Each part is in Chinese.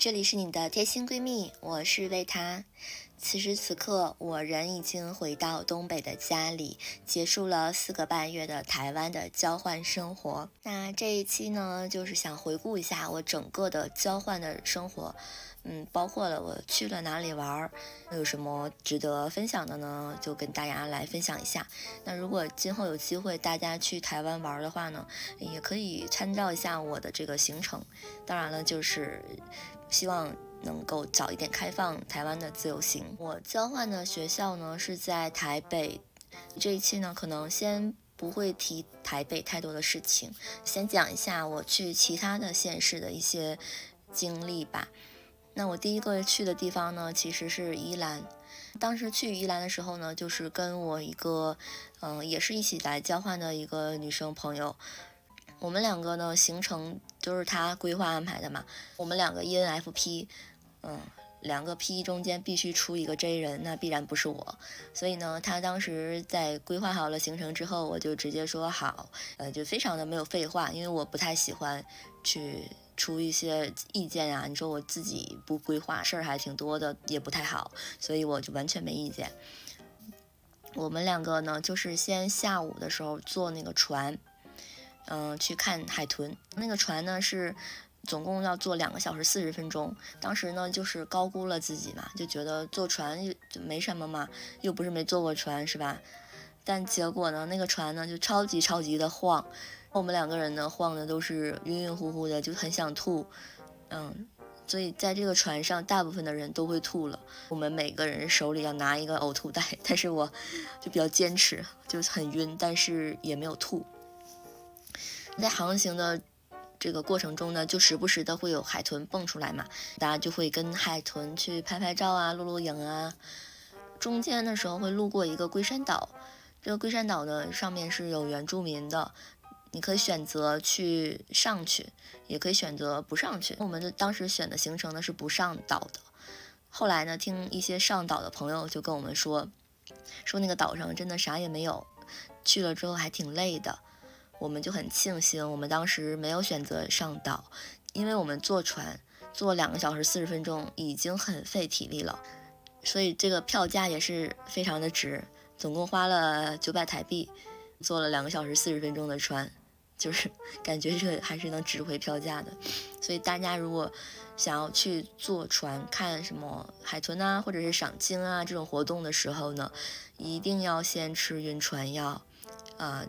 这里是你的贴心闺蜜，我是魏她。此时此刻，我人已经回到东北的家里，结束了四个半月的台湾的交换生活。那这一期呢，就是想回顾一下我整个的交换的生活。嗯，包括了我去了哪里玩儿，有什么值得分享的呢？就跟大家来分享一下。那如果今后有机会大家去台湾玩的话呢，也可以参照一下我的这个行程。当然了，就是希望能够早一点开放台湾的自由行。我交换的学校呢是在台北，这一期呢可能先不会提台北太多的事情，先讲一下我去其他的县市的一些经历吧。那我第一个去的地方呢，其实是宜兰。当时去宜兰的时候呢，就是跟我一个，嗯，也是一起来交换的一个女生朋友。我们两个呢，行程都是他规划安排的嘛。我们两个 ENFP，嗯，两个 P 中间必须出一个 J 人，那必然不是我。所以呢，他当时在规划好了行程之后，我就直接说好，呃，就非常的没有废话，因为我不太喜欢去。出一些意见呀，你说我自己不规划，事儿还挺多的，也不太好，所以我就完全没意见。我们两个呢，就是先下午的时候坐那个船，嗯，去看海豚。那个船呢是总共要坐两个小时四十分钟。当时呢就是高估了自己嘛，就觉得坐船就没什么嘛，又不是没坐过船是吧？但结果呢，那个船呢就超级超级的晃。我们两个人呢，晃的都是晕晕乎乎的，就很想吐，嗯，所以在这个船上，大部分的人都会吐了。我们每个人手里要拿一个呕吐袋，但是我就比较坚持，就很晕，但是也没有吐。在航行的这个过程中呢，就时不时的会有海豚蹦出来嘛，大家就会跟海豚去拍拍照啊，录录影啊。中间的时候会路过一个龟山岛，这个龟山岛呢，上面是有原住民的。你可以选择去上去，也可以选择不上去。我们的当时选的行程呢是不上岛的。后来呢，听一些上岛的朋友就跟我们说，说那个岛上真的啥也没有，去了之后还挺累的。我们就很庆幸，我们当时没有选择上岛，因为我们坐船坐两个小时四十分钟已经很费体力了，所以这个票价也是非常的值，总共花了九百台币，坐了两个小时四十分钟的船。就是 感觉这还是能值回票价的，所以大家如果想要去坐船看什么海豚啊，或者是赏鲸啊这种活动的时候呢，一定要先吃晕船药，啊，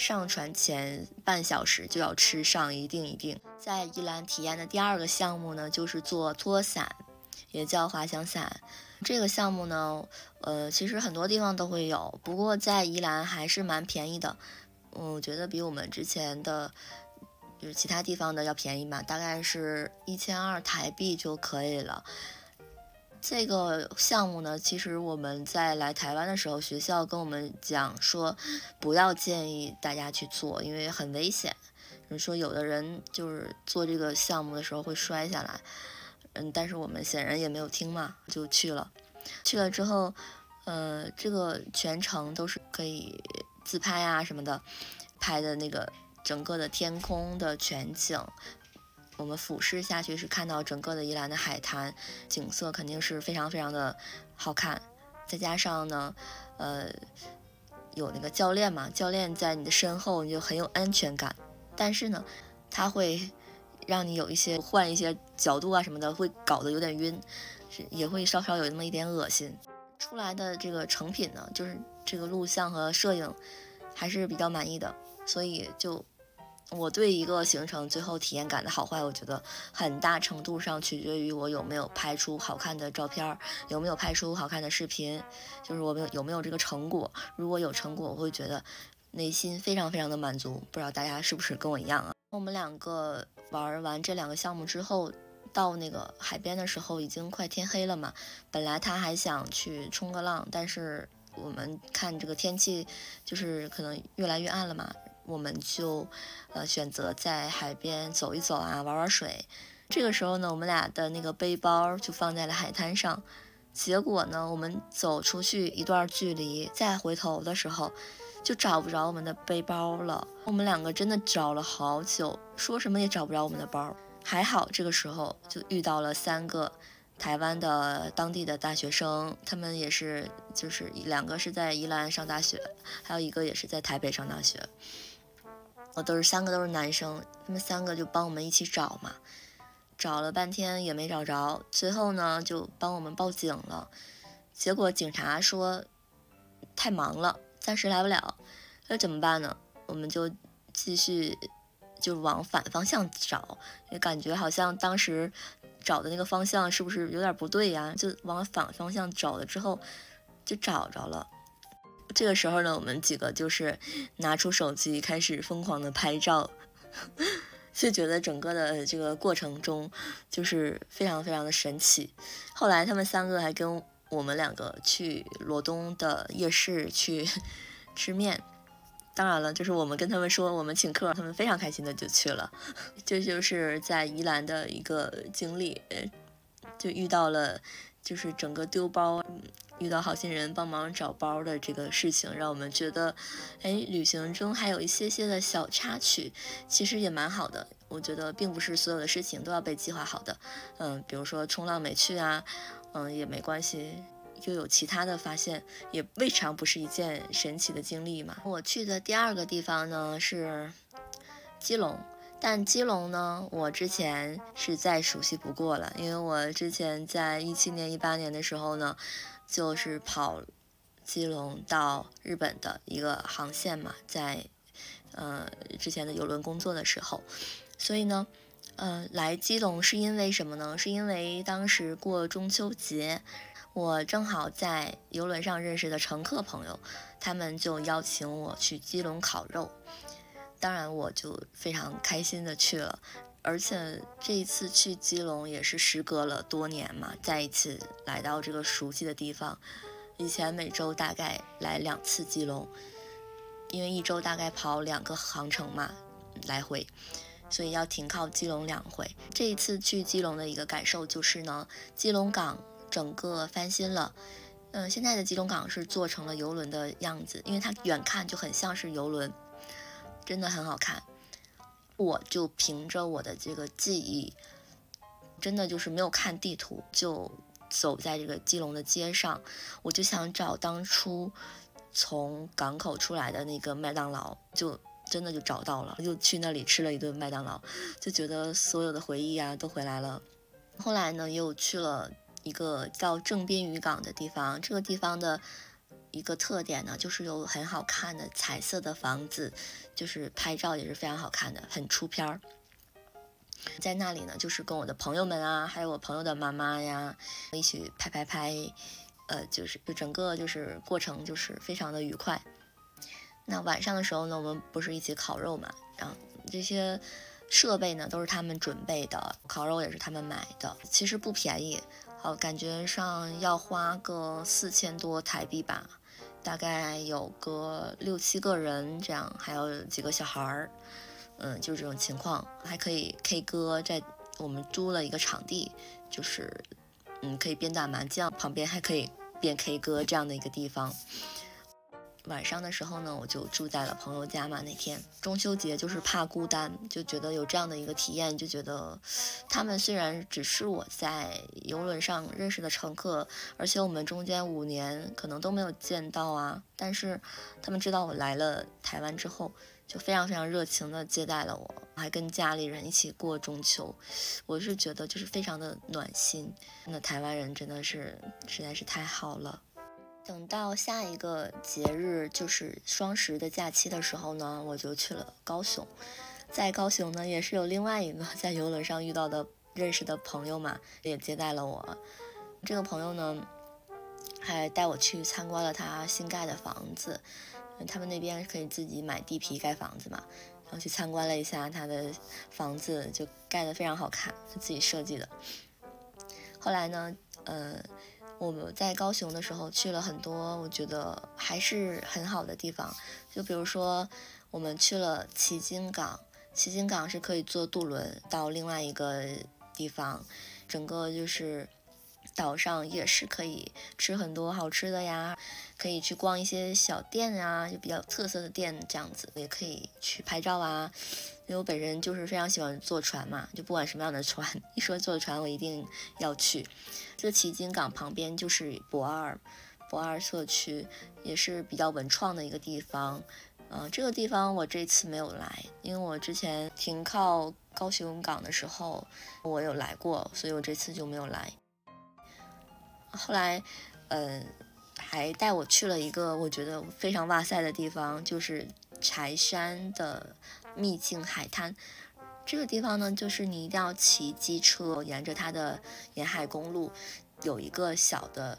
上船前半小时就要吃上，一定一定。在宜兰体验的第二个项目呢，就是做拖伞，也叫滑翔伞。这个项目呢，呃，其实很多地方都会有，不过在宜兰还是蛮便宜的。嗯，我觉得比我们之前的，就是其他地方的要便宜嘛，大概是一千二台币就可以了。这个项目呢，其实我们在来台湾的时候，学校跟我们讲说，不要建议大家去做，因为很危险。你说有的人就是做这个项目的时候会摔下来，嗯，但是我们显然也没有听嘛，就去了。去了之后，呃，这个全程都是可以。自拍啊什么的，拍的那个整个的天空的全景，我们俯视下去是看到整个的宜兰的海滩景色，肯定是非常非常的好看。再加上呢，呃，有那个教练嘛，教练在你的身后，你就很有安全感。但是呢，他会让你有一些换一些角度啊什么的，会搞得有点晕，是也会稍稍有那么一点恶心。出来的这个成品呢，就是这个录像和摄影还是比较满意的，所以就我对一个行程最后体验感的好坏，我觉得很大程度上取决于我有没有拍出好看的照片，有没有拍出好看的视频，就是我们有没有这个成果。如果有成果，我会觉得内心非常非常的满足。不知道大家是不是跟我一样啊？我们两个玩完这两个项目之后。到那个海边的时候，已经快天黑了嘛。本来他还想去冲个浪，但是我们看这个天气，就是可能越来越暗了嘛，我们就呃选择在海边走一走啊，玩玩水。这个时候呢，我们俩的那个背包就放在了海滩上。结果呢，我们走出去一段距离，再回头的时候，就找不着我们的背包了。我们两个真的找了好久，说什么也找不着我们的包。还好这个时候就遇到了三个台湾的当地的大学生，他们也是就是两个是在宜兰上大学，还有一个也是在台北上大学。我都是三个都是男生，他们三个就帮我们一起找嘛，找了半天也没找着，最后呢就帮我们报警了，结果警察说太忙了，暂时来不了，那怎么办呢？我们就继续就往反方向找，也感觉好像当时找的那个方向是不是有点不对呀？就往反方向找了之后，就找着了。这个时候呢，我们几个就是拿出手机开始疯狂的拍照，就觉得整个的这个过程中就是非常非常的神奇。后来他们三个还跟我们两个去罗东的夜市去 吃面，当然了，就是我们跟他们说我们请客，他们非常开心的就去了。这就是在宜兰的一个经历，就遇到了。就是整个丢包，遇到好心人帮忙找包的这个事情，让我们觉得，哎，旅行中还有一些些的小插曲，其实也蛮好的。我觉得并不是所有的事情都要被计划好的，嗯，比如说冲浪没去啊，嗯，也没关系，又有其他的发现，也未尝不是一件神奇的经历嘛。我去的第二个地方呢是基隆。但基隆呢，我之前是再熟悉不过了，因为我之前在一七年、一八年的时候呢，就是跑基隆到日本的一个航线嘛，在呃之前的游轮工作的时候，所以呢，呃来基隆是因为什么呢？是因为当时过中秋节，我正好在游轮上认识的乘客朋友，他们就邀请我去基隆烤肉。当然，我就非常开心的去了，而且这一次去基隆也是时隔了多年嘛，再一次来到这个熟悉的地方。以前每周大概来两次基隆，因为一周大概跑两个航程嘛，来回，所以要停靠基隆两回。这一次去基隆的一个感受就是呢，基隆港整个翻新了，嗯，现在的基隆港是做成了游轮的样子，因为它远看就很像是游轮。真的很好看，我就凭着我的这个记忆，真的就是没有看地图，就走在这个基隆的街上，我就想找当初从港口出来的那个麦当劳，就真的就找到了，就去那里吃了一顿麦当劳，就觉得所有的回忆啊都回来了。后来呢，又去了一个叫正滨渔港的地方，这个地方的。一个特点呢，就是有很好看的彩色的房子，就是拍照也是非常好看的，很出片儿。在那里呢，就是跟我的朋友们啊，还有我朋友的妈妈呀，一起拍拍拍，呃，就是就整个就是过程就是非常的愉快。那晚上的时候呢，我们不是一起烤肉嘛，然后这些设备呢都是他们准备的，烤肉也是他们买的，其实不便宜，好感觉上要花个四千多台币吧。大概有个六七个人这样，还有几个小孩儿，嗯，就是这种情况，还可以 K 歌，在我们租了一个场地，就是，嗯，可以边打麻将，旁边还可以边 K 歌这样的一个地方。晚上的时候呢，我就住在了朋友家嘛。那天中秋节就是怕孤单，就觉得有这样的一个体验，就觉得他们虽然只是我在游轮上认识的乘客，而且我们中间五年可能都没有见到啊，但是他们知道我来了台湾之后，就非常非常热情的接待了我，还跟家里人一起过中秋。我是觉得就是非常的暖心，那台湾人真的是实在是太好了。等到下一个节日就是双十的假期的时候呢，我就去了高雄。在高雄呢，也是有另外一个在游轮上遇到的认识的朋友嘛，也接待了我。这个朋友呢，还带我去参观了他新盖的房子。他们那边可以自己买地皮盖房子嘛，然后去参观了一下他的房子，就盖得非常好看，是自己设计的。后来呢，呃。我们在高雄的时候去了很多，我觉得还是很好的地方。就比如说，我们去了旗津港，旗津港是可以坐渡轮到另外一个地方，整个就是岛上也是可以吃很多好吃的呀，可以去逛一些小店啊，就比较特色的店这样子，也可以去拍照啊，因为我本身就是非常喜欢坐船嘛，就不管什么样的船，一说坐船我一定要去。这旗津港旁边就是博二，博二社区也是比较文创的一个地方。嗯，这个地方我这次没有来，因为我之前停靠高雄港的时候我有来过，所以我这次就没有来。后来，嗯，还带我去了一个我觉得非常哇塞的地方，就是柴山的秘境海滩。这个地方呢，就是你一定要骑机车，沿着它的沿海公路，有一个小的。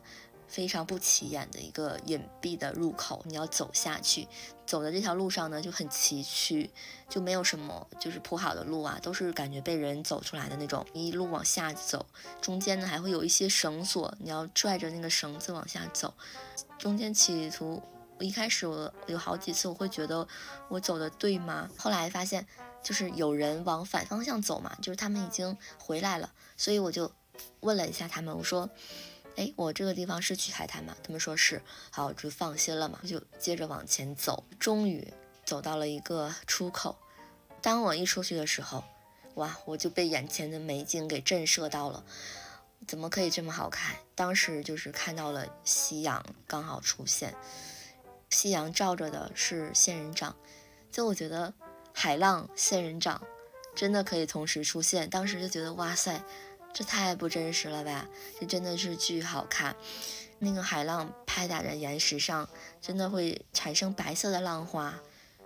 非常不起眼的一个隐蔽的入口，你要走下去。走的这条路上呢就很崎岖，就没有什么就是铺好的路啊，都是感觉被人走出来的那种。一路往下走，中间呢还会有一些绳索，你要拽着那个绳子往下走。中间企图，我一开始我有好几次我会觉得我走的对吗？后来发现就是有人往反方向走嘛，就是他们已经回来了，所以我就问了一下他们，我说。哎，我这个地方是去海滩吗？他们说是，好，我就放心了嘛，就接着往前走。终于走到了一个出口。当我一出去的时候，哇，我就被眼前的美景给震慑到了。怎么可以这么好看？当时就是看到了夕阳刚好出现，夕阳照着的是仙人掌。就我觉得海浪、仙人掌真的可以同时出现。当时就觉得哇塞。这太不真实了吧！这真的是巨好看，那个海浪拍打在岩石上，真的会产生白色的浪花。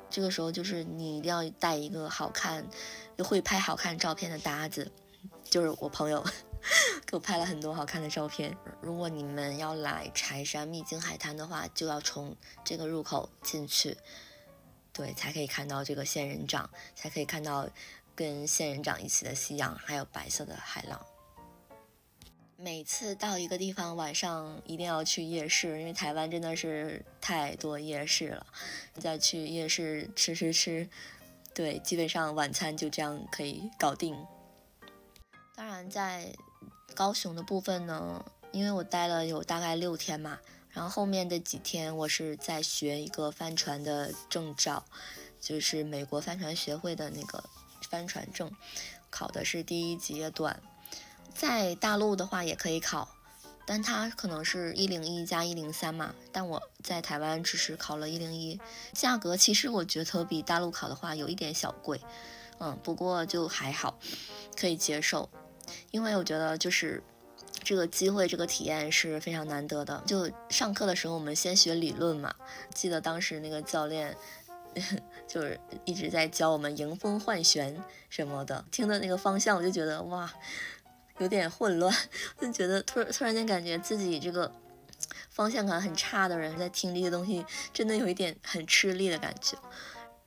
这个时候就是你一定要带一个好看又会拍好看照片的搭子，就是我朋友 给我拍了很多好看的照片。如果你们要来柴山秘境海滩的话，就要从这个入口进去，对，才可以看到这个仙人掌，才可以看到跟仙人掌一起的夕阳，还有白色的海浪。每次到一个地方，晚上一定要去夜市，因为台湾真的是太多夜市了。再去夜市吃吃吃，对，基本上晚餐就这样可以搞定。当然，在高雄的部分呢，因为我待了有大概六天嘛，然后后面的几天我是在学一个帆船的证照，就是美国帆船学会的那个帆船证，考的是第一阶段。在大陆的话也可以考，但它可能是一零一加一零三嘛。但我在台湾只是考了一零一，价格其实我觉得比大陆考的话有一点小贵，嗯，不过就还好，可以接受。因为我觉得就是这个机会，这个体验是非常难得的。就上课的时候我们先学理论嘛，记得当时那个教练 就是一直在教我们迎风换旋什么的，听的那个方向我就觉得哇。有点混乱，就觉得突然突然间感觉自己这个方向感很差的人在听这些东西，真的有一点很吃力的感觉。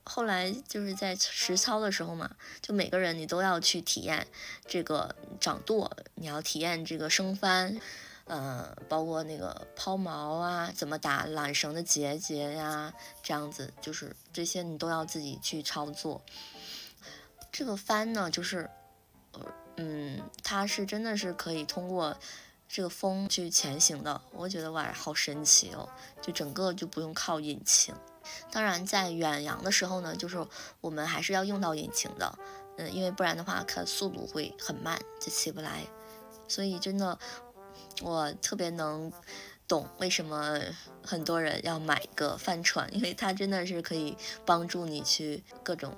后来就是在实操的时候嘛，就每个人你都要去体验这个掌舵，你要体验这个升帆，呃，包括那个抛锚啊，怎么打缆绳的结节呀，这样子就是这些你都要自己去操作。这个帆呢，就是。呃嗯，它是真的是可以通过这个风去前行的，我觉得哇，好神奇哦！就整个就不用靠引擎。当然，在远洋的时候呢，就是我们还是要用到引擎的，嗯，因为不然的话，它速度会很慢，就起不来。所以真的，我特别能懂为什么很多人要买个帆船，因为它真的是可以帮助你去各种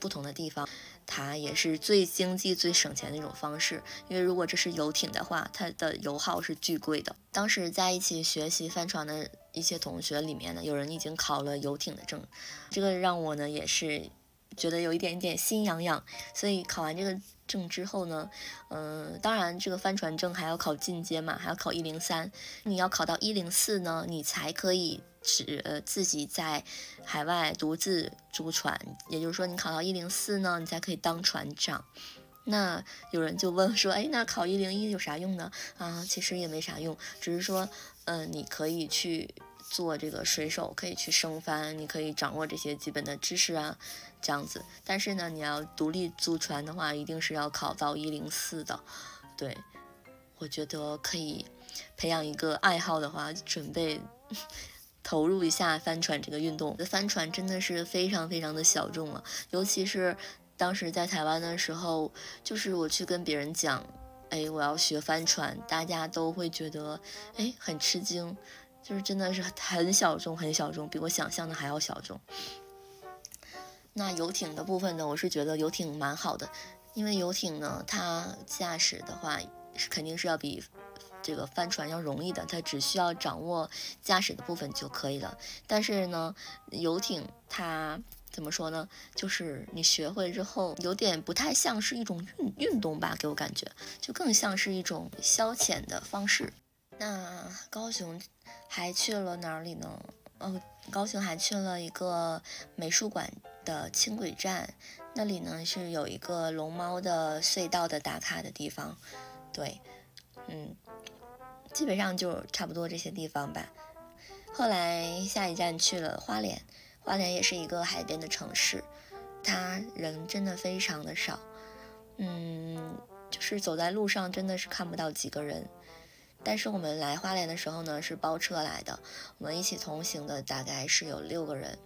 不同的地方。它也是最经济、最省钱的一种方式，因为如果这是游艇的话，它的油耗是巨贵的。当时在一起学习帆船的一些同学里面呢，有人已经考了游艇的证，这个让我呢也是觉得有一点点心痒痒。所以考完这个证之后呢，嗯，当然这个帆船证还要考进阶嘛，还要考一零三，你要考到一零四呢，你才可以。只呃自己在海外独自租船，也就是说你考到一零四呢，你才可以当船长。那有人就问说，哎，那考一零一有啥用呢？啊，其实也没啥用，只是说，嗯，你可以去做这个水手，可以去升帆，你可以掌握这些基本的知识啊，这样子。但是呢，你要独立租船的话，一定是要考到一零四的。对，我觉得可以培养一个爱好的话，准备。投入一下帆船这个运动，这帆船真的是非常非常的小众啊，尤其是当时在台湾的时候，就是我去跟别人讲，哎，我要学帆船，大家都会觉得，哎，很吃惊，就是真的是很小众，很小众，比我想象的还要小众。那游艇的部分呢，我是觉得游艇蛮好的，因为游艇呢，它驾驶的话是肯定是要比这个帆船要容易的，它只需要掌握驾驶的部分就可以了。但是呢，游艇它怎么说呢？就是你学会之后，有点不太像是一种运运动吧，给我感觉就更像是一种消遣的方式。那高雄还去了哪里呢？哦，高雄还去了一个美术馆的轻轨站，那里呢是有一个龙猫的隧道的打卡的地方。对，嗯，基本上就差不多这些地方吧。后来下一站去了花莲，花莲也是一个海边的城市，它人真的非常的少，嗯，就是走在路上真的是看不到几个人。但是我们来花莲的时候呢，是包车来的，我们一起同行的大概是有六个人。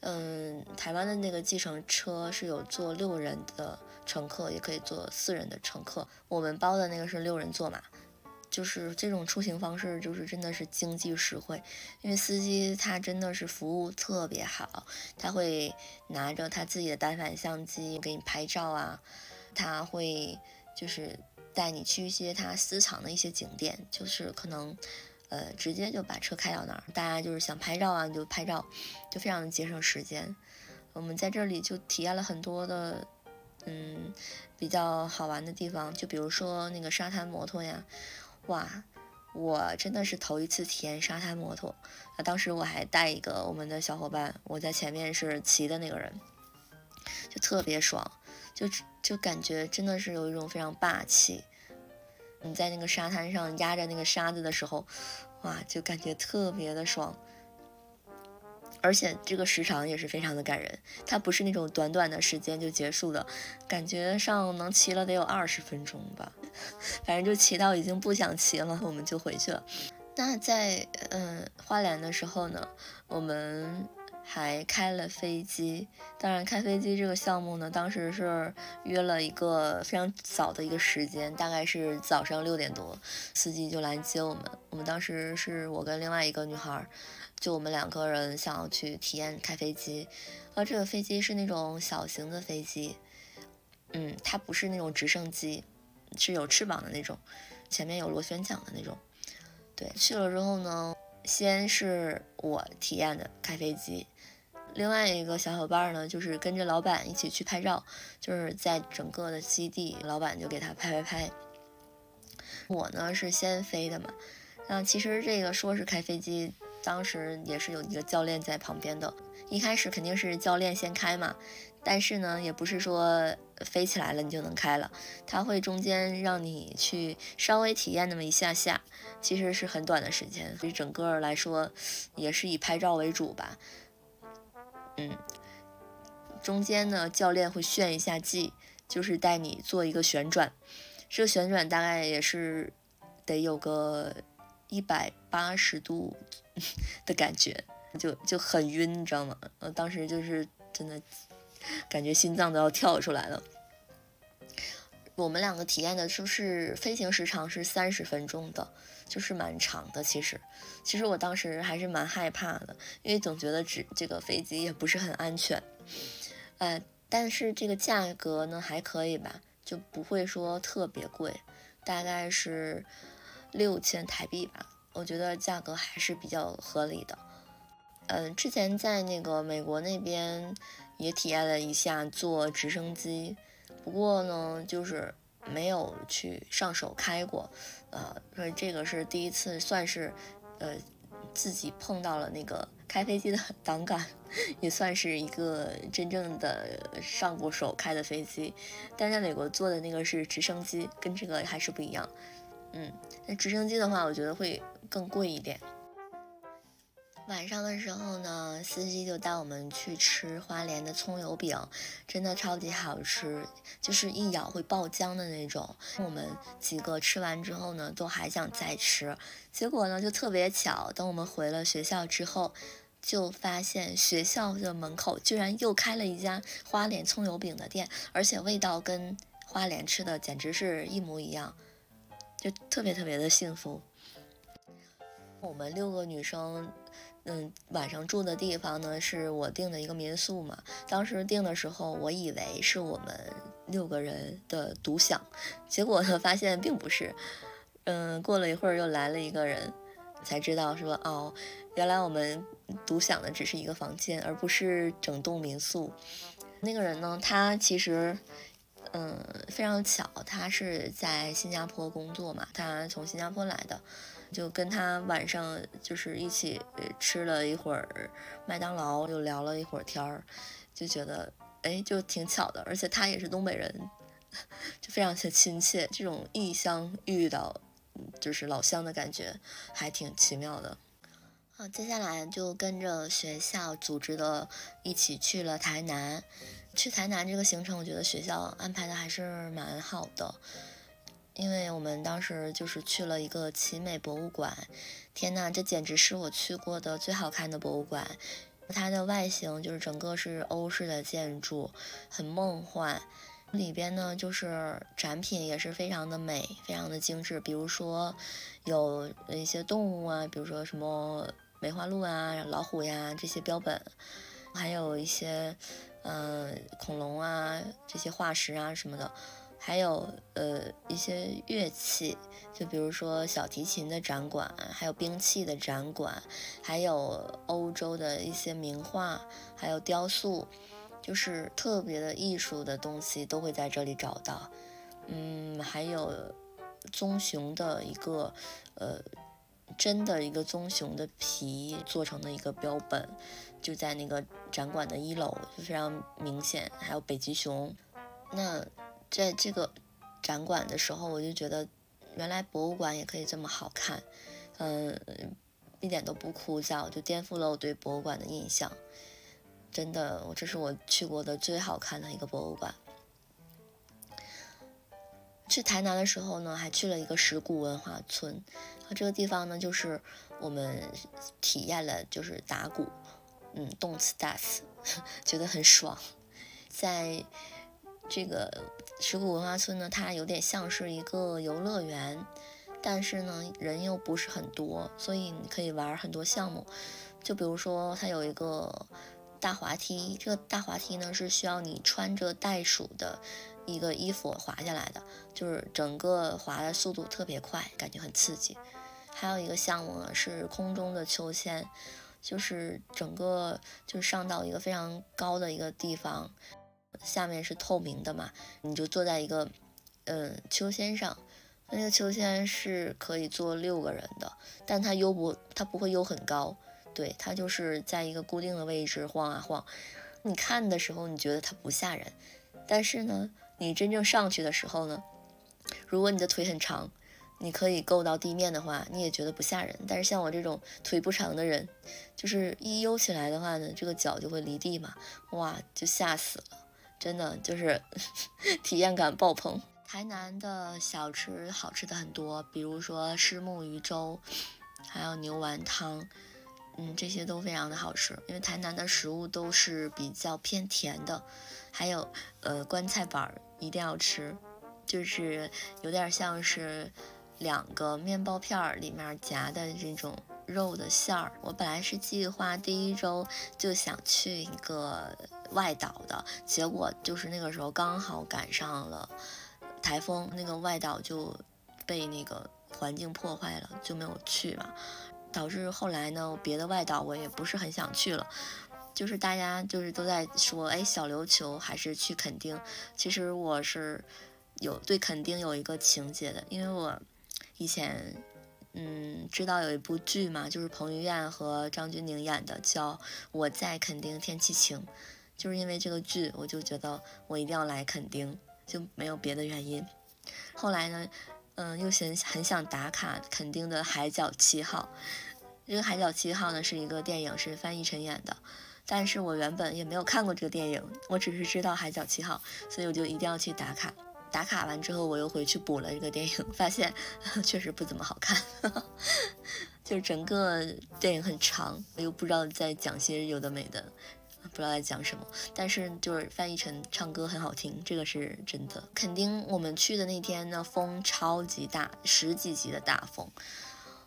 嗯，台湾的那个计程车是有坐六人的乘客，也可以坐四人的乘客。我们包的那个是六人座嘛，就是这种出行方式，就是真的是经济实惠，因为司机他真的是服务特别好，他会拿着他自己的单反相机给你拍照啊，他会就是。带你去一些他私藏的一些景点，就是可能，呃，直接就把车开到那儿，大家就是想拍照啊，你就拍照，就非常的节省时间。我们在这里就体验了很多的，嗯，比较好玩的地方，就比如说那个沙滩摩托呀，哇，我真的是头一次体验沙滩摩托。啊，当时我还带一个我们的小伙伴，我在前面是骑的那个人，就特别爽。就就感觉真的是有一种非常霸气。你在那个沙滩上压着那个沙子的时候，哇，就感觉特别的爽。而且这个时长也是非常的感人，它不是那种短短的时间就结束的，感觉上能骑了得有二十分钟吧。反正就骑到已经不想骑了，我们就回去了。那在嗯花莲的时候呢，我们。还开了飞机，当然开飞机这个项目呢，当时是约了一个非常早的一个时间，大概是早上六点多，司机就来接我们。我们当时是我跟另外一个女孩，就我们两个人想要去体验开飞机。而这个飞机是那种小型的飞机，嗯，它不是那种直升机，是有翅膀的那种，前面有螺旋桨的那种。对，去了之后呢，先是我体验的开飞机。另外一个小伙伴呢，就是跟着老板一起去拍照，就是在整个的基地，老板就给他拍拍拍。我呢是先飞的嘛，嗯，其实这个说是开飞机，当时也是有一个教练在旁边的。一开始肯定是教练先开嘛，但是呢，也不是说飞起来了你就能开了，他会中间让你去稍微体验那么一下下，其实是很短的时间，所以整个来说也是以拍照为主吧。嗯，中间呢，教练会炫一下技，就是带你做一个旋转，这个旋转大概也是得有个一百八十度 的感觉，就就很晕，你知道吗？呃，当时就是真的感觉心脏都要跳出来了。我们两个体验的就是飞行时长是三十分钟的。就是蛮长的，其实，其实我当时还是蛮害怕的，因为总觉得这这个飞机也不是很安全，呃，但是这个价格呢还可以吧，就不会说特别贵，大概是六千台币吧，我觉得价格还是比较合理的。嗯，之前在那个美国那边也体验了一下坐直升机，不过呢，就是。没有去上手开过，呃，所以这个是第一次，算是，呃，自己碰到了那个开飞机的 档杆，也算是一个真正的上过手开的飞机。但在美国坐的那个是直升机，跟这个还是不一样。嗯，那直升机的话，我觉得会更贵一点。晚上的时候呢，司机就带我们去吃花莲的葱油饼，真的超级好吃，就是一咬会爆浆的那种。我们几个吃完之后呢，都还想再吃。结果呢，就特别巧，等我们回了学校之后，就发现学校的门口居然又开了一家花莲葱油饼的店，而且味道跟花莲吃的简直是一模一样，就特别特别的幸福。我们六个女生，嗯，晚上住的地方呢是我订的一个民宿嘛。当时订的时候，我以为是我们六个人的独享，结果呢发现并不是。嗯，过了一会儿又来了一个人，才知道说哦，原来我们独享的只是一个房间，而不是整栋民宿。那个人呢，他其实。嗯，非常巧，他是在新加坡工作嘛，他从新加坡来的，就跟他晚上就是一起吃了一会儿麦当劳，又聊了一会儿天儿，就觉得哎，就挺巧的，而且他也是东北人，就非常的亲切，这种异乡遇到就是老乡的感觉，还挺奇妙的。好，接下来就跟着学校组织的，一起去了台南。去台南这个行程，我觉得学校安排的还是蛮好的，因为我们当时就是去了一个奇美博物馆。天呐，这简直是我去过的最好看的博物馆！它的外形就是整个是欧式的建筑，很梦幻。里边呢，就是展品也是非常的美，非常的精致。比如说有一些动物啊，比如说什么梅花鹿啊、老虎呀这些标本，还有一些。嗯，恐龙啊，这些化石啊什么的，还有呃一些乐器，就比如说小提琴的展馆，还有兵器的展馆，还有欧洲的一些名画，还有雕塑，就是特别的艺术的东西都会在这里找到。嗯，还有棕熊的一个呃。真的一个棕熊的皮做成的一个标本，就在那个展馆的一楼，就非常明显。还有北极熊。那在这个展馆的时候，我就觉得原来博物馆也可以这么好看，嗯，一点都不枯燥，就颠覆了我对博物馆的印象。真的，我这是我去过的最好看的一个博物馆。去台南的时候呢，还去了一个石鼓文化村。这个地方呢，就是我们体验了，就是打鼓，嗯，动次打次，觉得很爽。在这个石鼓文化村呢，它有点像是一个游乐园，但是呢，人又不是很多，所以你可以玩很多项目。就比如说，它有一个大滑梯，这个大滑梯呢是需要你穿着袋鼠的。一个衣服滑下来的，就是整个滑的速度特别快，感觉很刺激。还有一个项目呢是空中的秋千，就是整个就是上到一个非常高的一个地方，下面是透明的嘛，你就坐在一个嗯秋千上，那个秋千是可以坐六个人的，但它悠不它不会悠很高，对，它就是在一个固定的位置晃啊晃。你看的时候你觉得它不吓人，但是呢。你真正上去的时候呢，如果你的腿很长，你可以够到地面的话，你也觉得不吓人。但是像我这种腿不长的人，就是一悠起来的话呢，这个脚就会离地嘛，哇，就吓死了，真的就是 体验感爆棚。台南的小吃好吃的很多，比如说虱目鱼粥，还有牛丸汤。嗯，这些都非常的好吃，因为台南的食物都是比较偏甜的，还有呃棺材板儿一定要吃，就是有点像是两个面包片儿里面夹的这种肉的馅儿。我本来是计划第一周就想去一个外岛的，结果就是那个时候刚好赶上了台风，那个外岛就被那个环境破坏了，就没有去嘛。导致后来呢，别的外岛我也不是很想去了，就是大家就是都在说，哎，小琉球还是去垦丁。其实我是有对垦丁有一个情节的，因为我以前嗯知道有一部剧嘛，就是彭于晏和张钧甯演的，叫《我在垦丁天气晴》，就是因为这个剧，我就觉得我一定要来垦丁，就没有别的原因。后来呢？嗯，又想很想打卡垦丁的海角七号。这个海角七号呢是一个电影，是范逸臣演的。但是我原本也没有看过这个电影，我只是知道海角七号，所以我就一定要去打卡。打卡完之后，我又回去补了这个电影，发现 确实不怎么好看。就是整个电影很长，我又不知道在讲些有的没的，不知道在讲什么。但是就是翻译成唱歌很好听，这个是真的。肯定我们去的那天呢，风超级大，十几级的大风，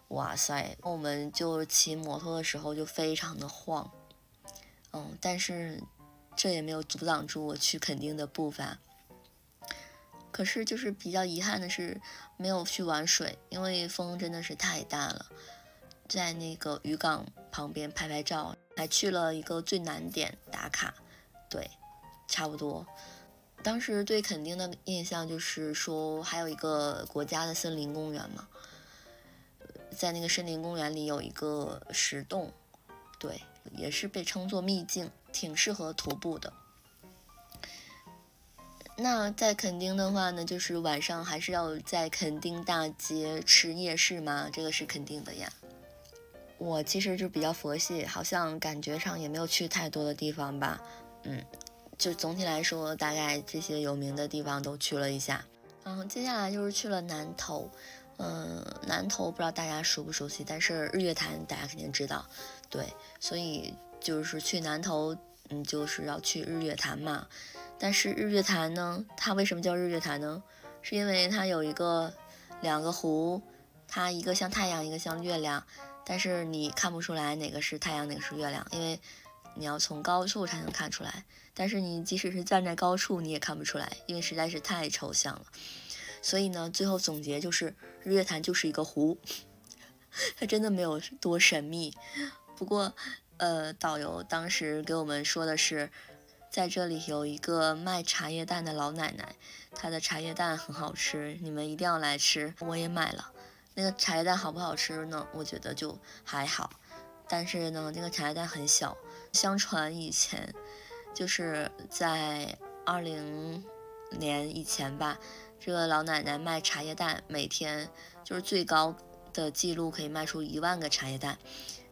哇塞！我们就骑摩托的时候就非常的晃，嗯，但是这也没有阻挡住我去垦丁的步伐。可是就是比较遗憾的是，没有去玩水，因为风真的是太大了。在那个渔港旁边拍拍照，还去了一个最难点打卡。对，差不多。当时对垦丁的印象就是说，还有一个国家的森林公园嘛，在那个森林公园里有一个石洞，对，也是被称作秘境，挺适合徒步的。那在垦丁的话呢，就是晚上还是要在垦丁大街吃夜市吗？这个是肯定的呀。我其实就比较佛系，好像感觉上也没有去太多的地方吧。嗯，就总体来说，大概这些有名的地方都去了一下。嗯，接下来就是去了南头。嗯，南头不知道大家熟不熟悉，但是日月潭大家肯定知道。对，所以就是去南头，嗯，就是要去日月潭嘛。但是日月潭呢，它为什么叫日月潭呢？是因为它有一个两个湖，它一个像太阳，一个像月亮，但是你看不出来哪个是太阳，哪个是月亮，因为你要从高处才能看出来。但是你即使是站在高处，你也看不出来，因为实在是太抽象了。所以呢，最后总结就是日月潭就是一个湖，它真的没有多神秘。不过，呃，导游当时给我们说的是。在这里有一个卖茶叶蛋的老奶奶，她的茶叶蛋很好吃，你们一定要来吃。我也买了，那个茶叶蛋好不好吃呢？我觉得就还好，但是呢，那个茶叶蛋很小。相传以前就是在二零年以前吧，这个老奶奶卖茶叶蛋，每天就是最高的记录可以卖出一万个茶叶蛋，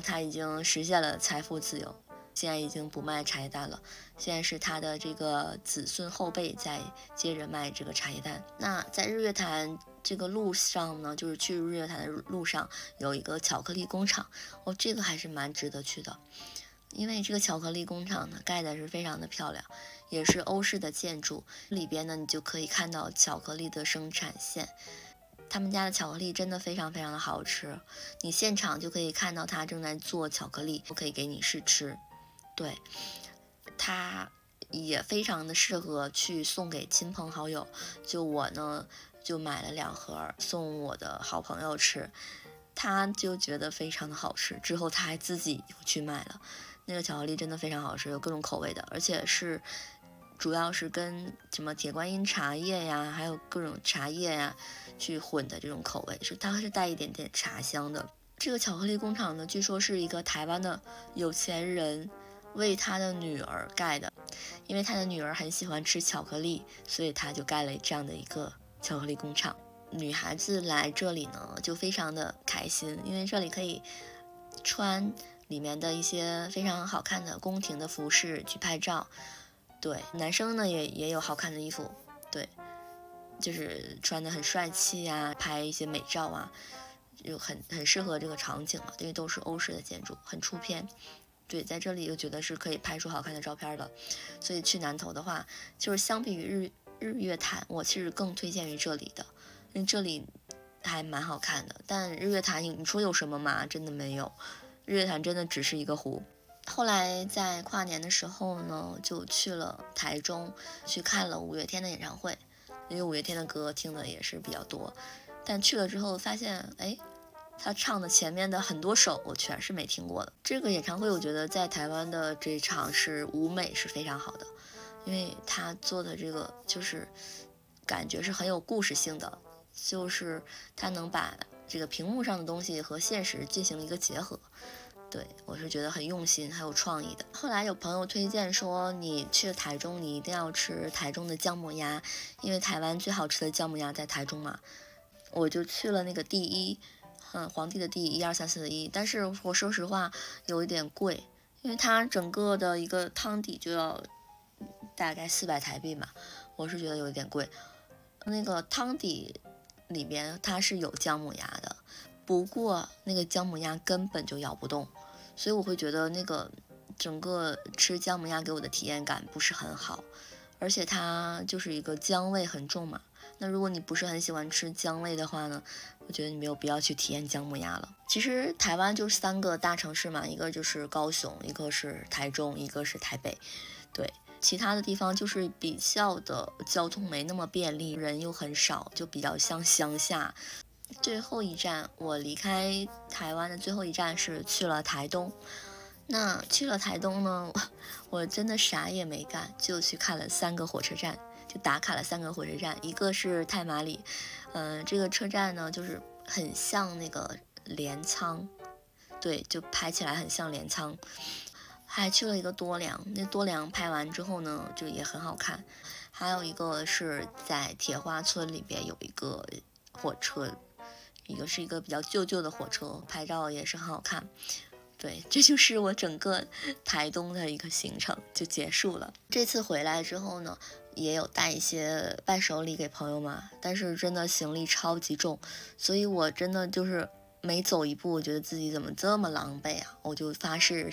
她已经实现了财富自由。现在已经不卖茶叶蛋了，现在是他的这个子孙后辈在接着卖这个茶叶蛋。那在日月潭这个路上呢，就是去日月潭的路上有一个巧克力工厂，哦，这个还是蛮值得去的，因为这个巧克力工厂呢盖的是非常的漂亮，也是欧式的建筑，里边呢你就可以看到巧克力的生产线，他们家的巧克力真的非常非常的好吃，你现场就可以看到他正在做巧克力，我可以给你试吃。对，它也非常的适合去送给亲朋好友。就我呢，就买了两盒送我的好朋友吃，他就觉得非常的好吃。之后他还自己去买了，那个巧克力真的非常好吃，有各种口味的，而且是主要是跟什么铁观音茶叶呀，还有各种茶叶呀去混的这种口味，是它是带一点点茶香的。这个巧克力工厂呢，据说是一个台湾的有钱人。为他的女儿盖的，因为他的女儿很喜欢吃巧克力，所以他就盖了这样的一个巧克力工厂。女孩子来这里呢，就非常的开心，因为这里可以穿里面的一些非常好看的宫廷的服饰去拍照。对，男生呢也也有好看的衣服，对，就是穿的很帅气呀，拍一些美照啊，就很很适合这个场景嘛，因为都是欧式的建筑，很出片。对，在这里又觉得是可以拍出好看的照片的，所以去南头的话，就是相比于日日月潭，我其实更推荐于这里的，因为这里还蛮好看的。但日月潭，你说有什么吗？真的没有，日月潭真的只是一个湖。后来在跨年的时候呢，就去了台中，去看了五月天的演唱会，因为五月天的歌听的也是比较多。但去了之后发现，哎。他唱的前面的很多首我全是没听过的。这个演唱会我觉得在台湾的这场是舞美是非常好的，因为他做的这个就是感觉是很有故事性的，就是他能把这个屏幕上的东西和现实进行一个结合。对我是觉得很用心、很有创意的。后来有朋友推荐说，你去台中你一定要吃台中的姜母鸭，因为台湾最好吃的姜母鸭在台中嘛。我就去了那个第一。嗯，皇帝的第，一二三四的一，但是我说实话有一点贵，因为它整个的一个汤底就要大概四百台币嘛，我是觉得有一点贵。那个汤底里边它是有姜母鸭的，不过那个姜母鸭根本就咬不动，所以我会觉得那个整个吃姜母鸭给我的体验感不是很好，而且它就是一个姜味很重嘛。那如果你不是很喜欢吃姜味的话呢，我觉得你没有必要去体验姜母鸭了。其实台湾就是三个大城市嘛，一个就是高雄，一个是台中，一个是台北。对，其他的地方就是比较的交通没那么便利，人又很少，就比较像乡下。最后一站，我离开台湾的最后一站是去了台东。那去了台东呢，我真的啥也没干，就去看了三个火车站。就打卡了三个火车站，一个是太麻里，嗯，这个车站呢就是很像那个镰仓，对，就拍起来很像镰仓。还去了一个多良，那多良拍完之后呢，就也很好看。还有一个是在铁花村里边有一个火车，一个是一个比较旧旧的火车，拍照也是很好看。对，这就是我整个台东的一个行程就结束了。这次回来之后呢，也有带一些伴手礼给朋友嘛，但是真的行李超级重，所以我真的就是每走一步，我觉得自己怎么这么狼狈啊！我就发誓，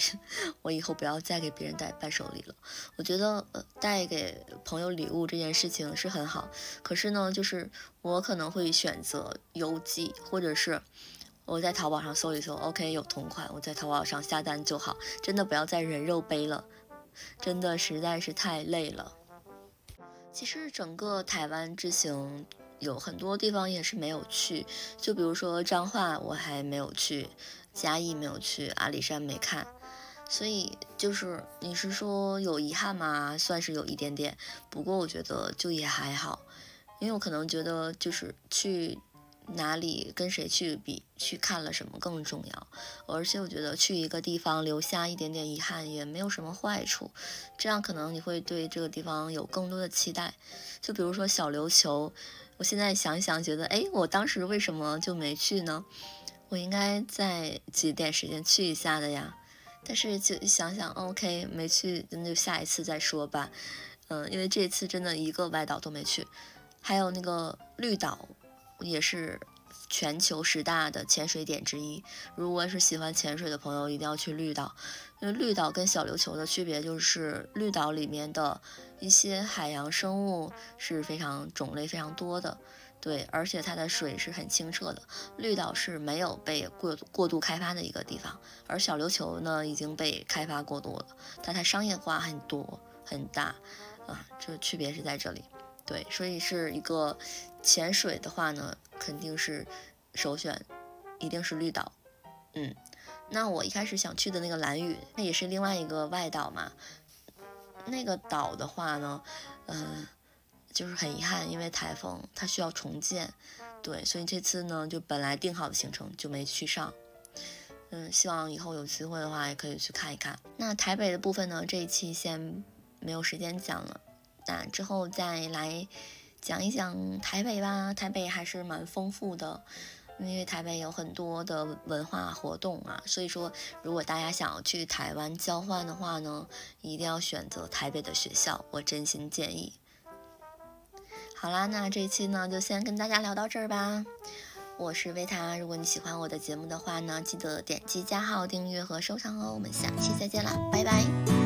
我以后不要再给别人带伴手礼了。我觉得呃，带给朋友礼物这件事情是很好，可是呢，就是我可能会选择邮寄，或者是。我在淘宝上搜一搜，OK 有同款，我在淘宝上下单就好。真的不要再人肉背了，真的实在是太累了。其实整个台湾之行有很多地方也是没有去，就比如说彰化我还没有去，嘉义没有去，阿里山没看，所以就是你是说有遗憾吗？算是有一点点，不过我觉得就也还好，因为我可能觉得就是去。哪里跟谁去比去看了什么更重要，而且我觉得去一个地方留下一点点遗憾也没有什么坏处，这样可能你会对这个地方有更多的期待。就比如说小琉球，我现在想一想觉得，哎，我当时为什么就没去呢？我应该再挤点时间去一下的呀。但是就想想，OK，没去，那就下一次再说吧。嗯，因为这次真的一个外岛都没去，还有那个绿岛。也是全球十大的潜水点之一。如果是喜欢潜水的朋友，一定要去绿岛。因为绿岛跟小琉球的区别就是，绿岛里面的一些海洋生物是非常种类非常多的，对，而且它的水是很清澈的。绿岛是没有被过过度开发的一个地方，而小琉球呢已经被开发过度了，但它商业化很多很大啊，这区别是在这里。对，所以是一个潜水的话呢，肯定是首选，一定是绿岛。嗯，那我一开始想去的那个蓝屿，那也是另外一个外岛嘛。那个岛的话呢，嗯，就是很遗憾，因为台风它需要重建，对，所以这次呢就本来定好的行程就没去上。嗯，希望以后有机会的话也可以去看一看。那台北的部分呢，这一期先没有时间讲了。那之后再来讲一讲台北吧，台北还是蛮丰富的，因为台北有很多的文化活动啊，所以说如果大家想要去台湾交换的话呢，一定要选择台北的学校，我真心建议。好啦，那这期呢就先跟大家聊到这儿吧，我是维塔，如果你喜欢我的节目的话呢，记得点击加号订阅和收藏哦，我们下期再见啦，拜拜。